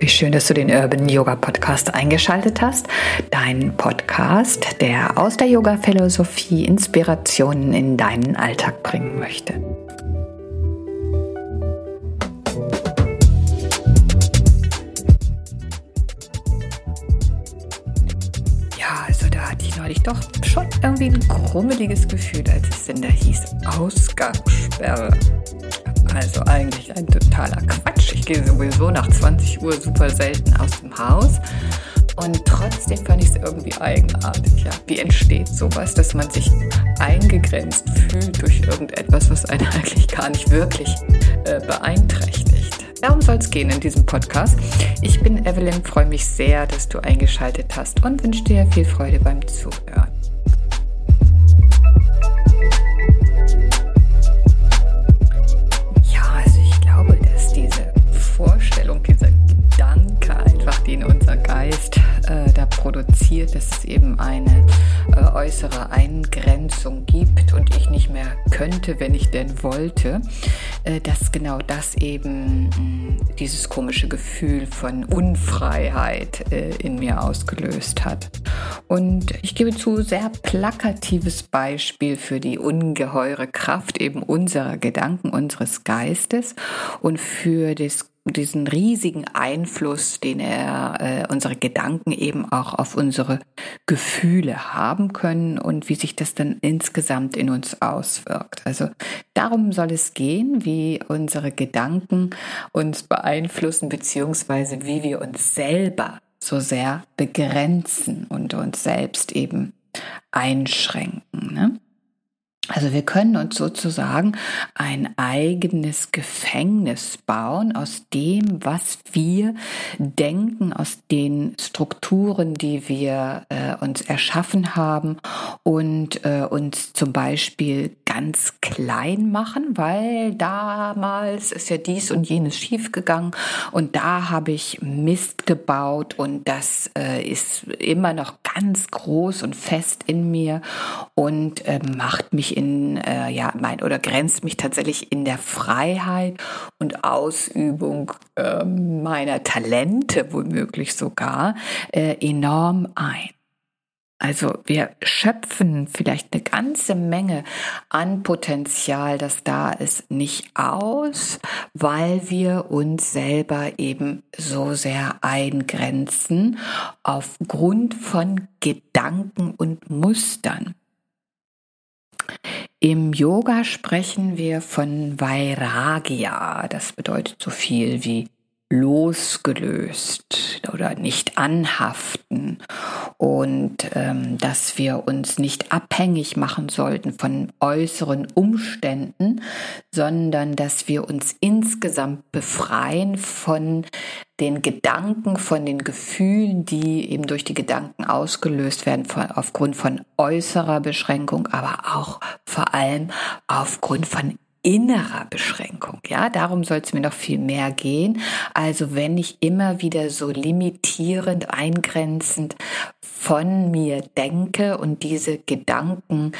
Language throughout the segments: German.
Wie schön, dass du den Urban Yoga Podcast eingeschaltet hast. Dein Podcast, der aus der Yoga-Philosophie Inspirationen in deinen Alltag bringen möchte. Ja, also da hatte ich neulich doch schon irgendwie ein krummeliges Gefühl, als es denn da hieß Ausgangssperre. Also eigentlich ein totaler Quatsch. Ich gehe sowieso nach 20 Uhr super selten aus dem Haus. Und trotzdem fand ich es irgendwie eigenartig. Ja, wie entsteht sowas, dass man sich eingegrenzt fühlt durch irgendetwas, was einen eigentlich gar nicht wirklich äh, beeinträchtigt? Darum soll es gehen in diesem Podcast. Ich bin Evelyn, freue mich sehr, dass du eingeschaltet hast und wünsche dir viel Freude beim Zuhören. Produziert, dass es eben eine äh, äußere Eingrenzung gibt und ich nicht mehr könnte, wenn ich denn wollte, äh, dass genau das eben mm, dieses komische Gefühl von Unfreiheit äh, in mir ausgelöst hat. Und ich gebe zu, sehr plakatives Beispiel für die ungeheure Kraft eben unserer Gedanken, unseres Geistes und für das diesen riesigen Einfluss, den er äh, unsere Gedanken eben auch auf unsere Gefühle haben können und wie sich das dann insgesamt in uns auswirkt. Also darum soll es gehen, wie unsere Gedanken uns beeinflussen beziehungsweise wie wir uns selber so sehr begrenzen und uns selbst eben einschränken. Ne? Also wir können uns sozusagen ein eigenes Gefängnis bauen aus dem, was wir denken, aus den Strukturen, die wir äh, uns erschaffen haben und äh, uns zum Beispiel ganz klein machen, weil damals ist ja dies und jenes schiefgegangen und da habe ich Mist gebaut und das äh, ist immer noch ganz groß und fest in mir und äh, macht mich in, äh, ja, mein, oder grenzt mich tatsächlich in der Freiheit und Ausübung äh, meiner Talente womöglich sogar äh, enorm ein. Also wir schöpfen vielleicht eine ganze Menge an Potenzial, das da ist, nicht aus, weil wir uns selber eben so sehr eingrenzen aufgrund von Gedanken und Mustern. Im Yoga sprechen wir von Vairagya. Das bedeutet so viel wie losgelöst oder nicht anhaften und ähm, dass wir uns nicht abhängig machen sollten von äußeren Umständen, sondern dass wir uns insgesamt befreien von den Gedanken, von den Gefühlen, die eben durch die Gedanken ausgelöst werden, von, aufgrund von äußerer Beschränkung, aber auch vor allem aufgrund von innerer Beschränkung. Ja, darum soll es mir noch viel mehr gehen. Also wenn ich immer wieder so limitierend, eingrenzend von mir denke und diese Gedanken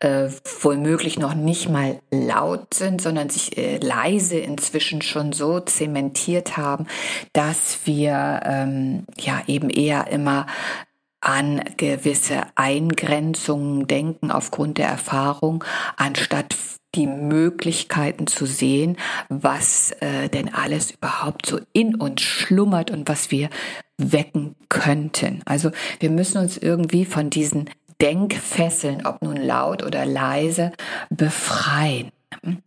äh, womöglich noch nicht mal laut sind, sondern sich äh, leise inzwischen schon so zementiert haben, dass wir ähm, ja eben eher immer an gewisse Eingrenzungen denken aufgrund der Erfahrung, anstatt die Möglichkeiten zu sehen, was äh, denn alles überhaupt so in uns schlummert und was wir wecken könnten. Also wir müssen uns irgendwie von diesen Denkfesseln, ob nun laut oder leise, befreien.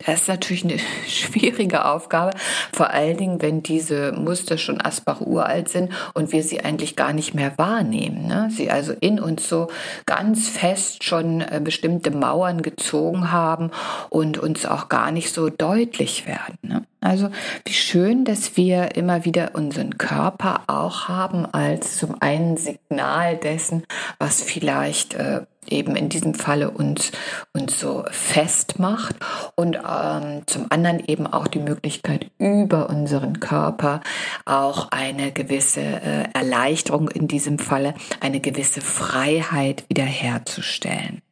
Das ist natürlich eine schwierige Aufgabe, vor allen Dingen, wenn diese Muster schon Asbach uralt sind und wir sie eigentlich gar nicht mehr wahrnehmen. Ne? Sie also in uns so ganz fest schon äh, bestimmte Mauern gezogen haben und uns auch gar nicht so deutlich werden. Ne? Also wie schön, dass wir immer wieder unseren Körper auch haben als zum einen Signal dessen, was vielleicht äh, eben in diesem Falle uns, uns so festmacht und ähm, zum anderen eben auch die Möglichkeit über unseren Körper auch eine gewisse äh, Erleichterung in diesem Falle, eine gewisse Freiheit wiederherzustellen.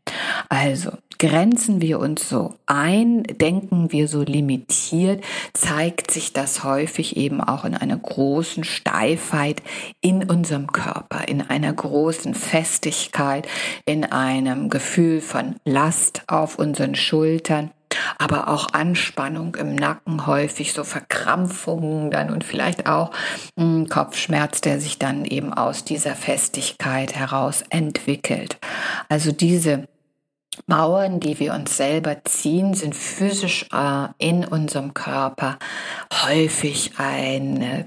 Also grenzen wir uns so ein, denken wir so limitiert, zeigt sich das häufig eben auch in einer großen Steifheit in unserem Körper, in einer großen Festigkeit, in einem Gefühl von Last auf unseren Schultern aber auch Anspannung im Nacken häufig, so Verkrampfungen dann und vielleicht auch mh, hm, Kopfschmerz, der sich dann eben aus dieser Festigkeit heraus entwickelt. Also diese Mauern, die wir uns selber ziehen, sind physisch äh, in unserem Körper häufig ein, äh,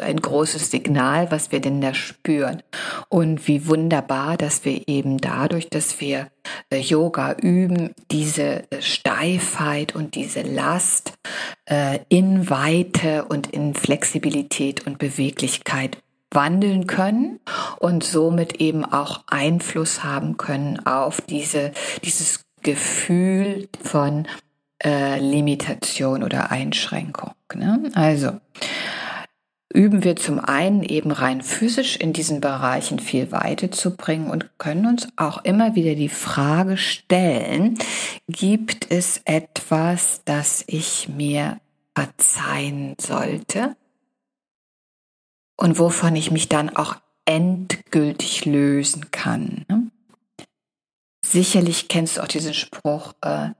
ein großes Signal, was wir denn da spüren. Und wie wunderbar, dass wir eben dadurch, dass wir äh, Yoga üben, diese Steifheit und diese Last äh, in Weite und in Flexibilität und Beweglichkeit wandeln können und somit eben auch Einfluss haben können auf diese, dieses Gefühl von äh, Limitation oder Einschränkung. Ne? Also üben wir zum einen eben rein physisch in diesen Bereichen viel Weite zu bringen und können uns auch immer wieder die Frage stellen, gibt es etwas, das ich mir verzeihen sollte? Und wovon ich mich dann auch endgültig lösen kann. Ne? Sicherlich kennst du auch diesen Spruch, äh,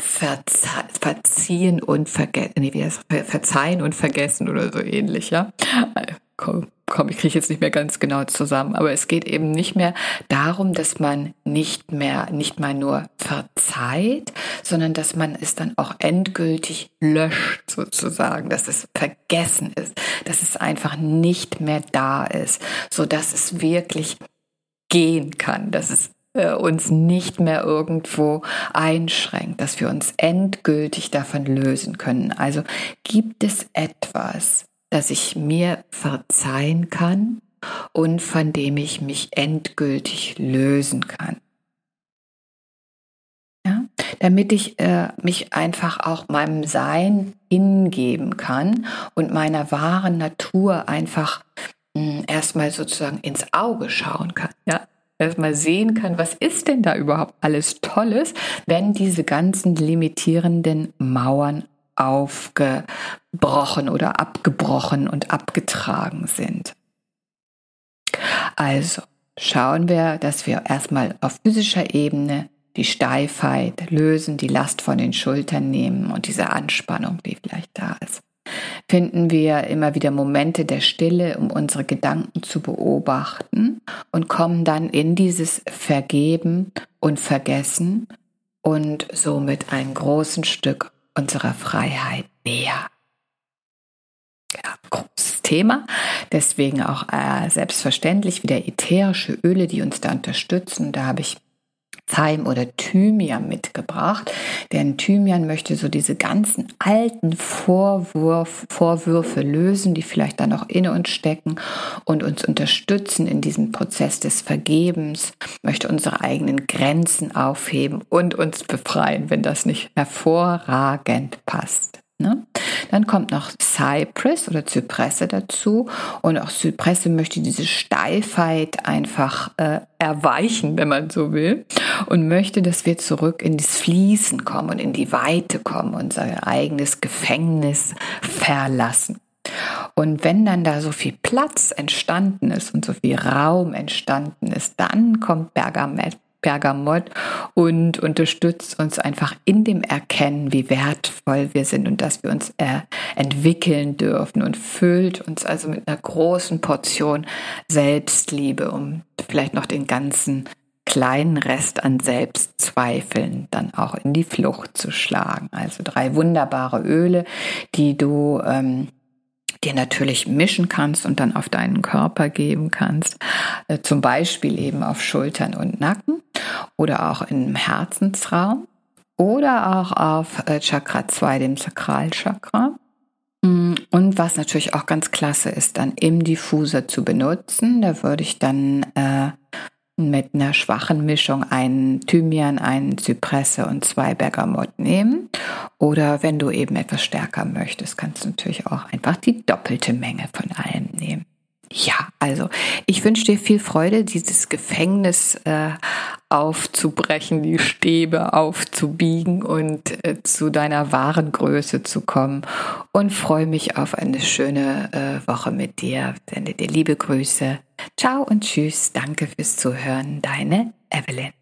verziehen und vergessen, nee, wie heißt, verzeihen und vergessen oder so ähnlich, ja. Komm, komm, ich kriege jetzt nicht mehr ganz genau zusammen, aber es geht eben nicht mehr darum, dass man nicht mehr, nicht mal nur verzeiht, sondern dass man es dann auch endgültig löscht sozusagen, dass es vergessen ist, dass es einfach nicht mehr da ist, so dass es wirklich gehen kann, dass es äh, uns nicht mehr irgendwo einschränkt, dass wir uns endgültig davon lösen können. Also gibt es etwas, das ich mir verzeihen kann und von dem ich mich endgültig lösen kann. Ja? Damit ich äh, mich einfach auch meinem Sein hingeben kann und meiner wahren Natur einfach mh, hm, erstmal sozusagen ins Auge schauen kann. Ja? erstmal sehen kann, was ist denn da überhaupt alles Tolles, wenn diese ganzen limitierenden Mauern aufgebrochen oder abgebrochen und abgetragen sind. Also schauen wir, dass wir erstmal auf physischer Ebene die Steifheit lösen, die Last von den Schultern nehmen und diese Anspannung, die vielleicht da ist. Finden wir immer wieder Momente der Stille, um unsere Gedanken zu beobachten und kommen dann in dieses Vergeben und Vergessen und somit ein großes Stück unserer Freiheit näher. Ja, großes Thema. Deswegen auch äh, selbstverständlich wieder ätherische Öle, die uns da unterstützen. Da habe ich Thym oder Thymian mitgebracht, denn Thymian möchte so diese ganzen alten Vorwurf, Vorwürfe lösen, die vielleicht da noch in uns stecken und uns unterstützen in diesem Prozess des Vergebens, möchte unsere eigenen Grenzen aufheben und uns befreien, wenn das nicht hervorragend passt. Ne? Dann kommt noch Cypress oder Zypresse dazu. Und auch Zypresse möchte diese Steifheit einfach äh, erweichen, wenn man so will. Und möchte, dass wir zurück in das Fließen kommen und in die Weite kommen, unser eigenes Gefängnis verlassen. Und wenn dann da so viel Platz entstanden ist und so viel Raum entstanden ist, dann kommt Bergamett Bergamott und unterstützt uns einfach in dem Erkennen, wie wertvoll wir sind und dass wir uns äh, entwickeln dürfen und füllt uns also mit einer großen Portion Selbstliebe, um vielleicht noch den ganzen kleinen Rest an Selbstzweifeln dann auch in die Flucht zu schlagen. Also drei wunderbare Öle, die du ähm, dir natürlich mischen kannst und dann auf deinen Körper geben kannst. Äh, zum Beispiel eben auf Schultern und Nacken oder auch im Herzensraum oder auch auf äh, Chakra 2, dem Sakralchakra. Mm, und was natürlich auch ganz klasse ist, dann im Diffuser zu benutzen. Da würde ich dann äh, mit einer schwachen Mischung einen Thymian, einen Zypresse und zwei Bergamott nehmen. Oder wenn du eben etwas stärker möchtest, kannst du natürlich auch einfach die doppelte Menge von allem nehmen. Ja, also ich wünsche dir viel Freude, dieses Gefängnis äh, aufzubrechen, die Stäbe aufzubiegen und äh, zu deiner wahren Größe zu kommen. Und freue mich auf eine schöne äh, Woche mit dir. Sende dir liebe Grüße. Ciao und tschüss. Danke fürs Zuhören. Deine Evelyn.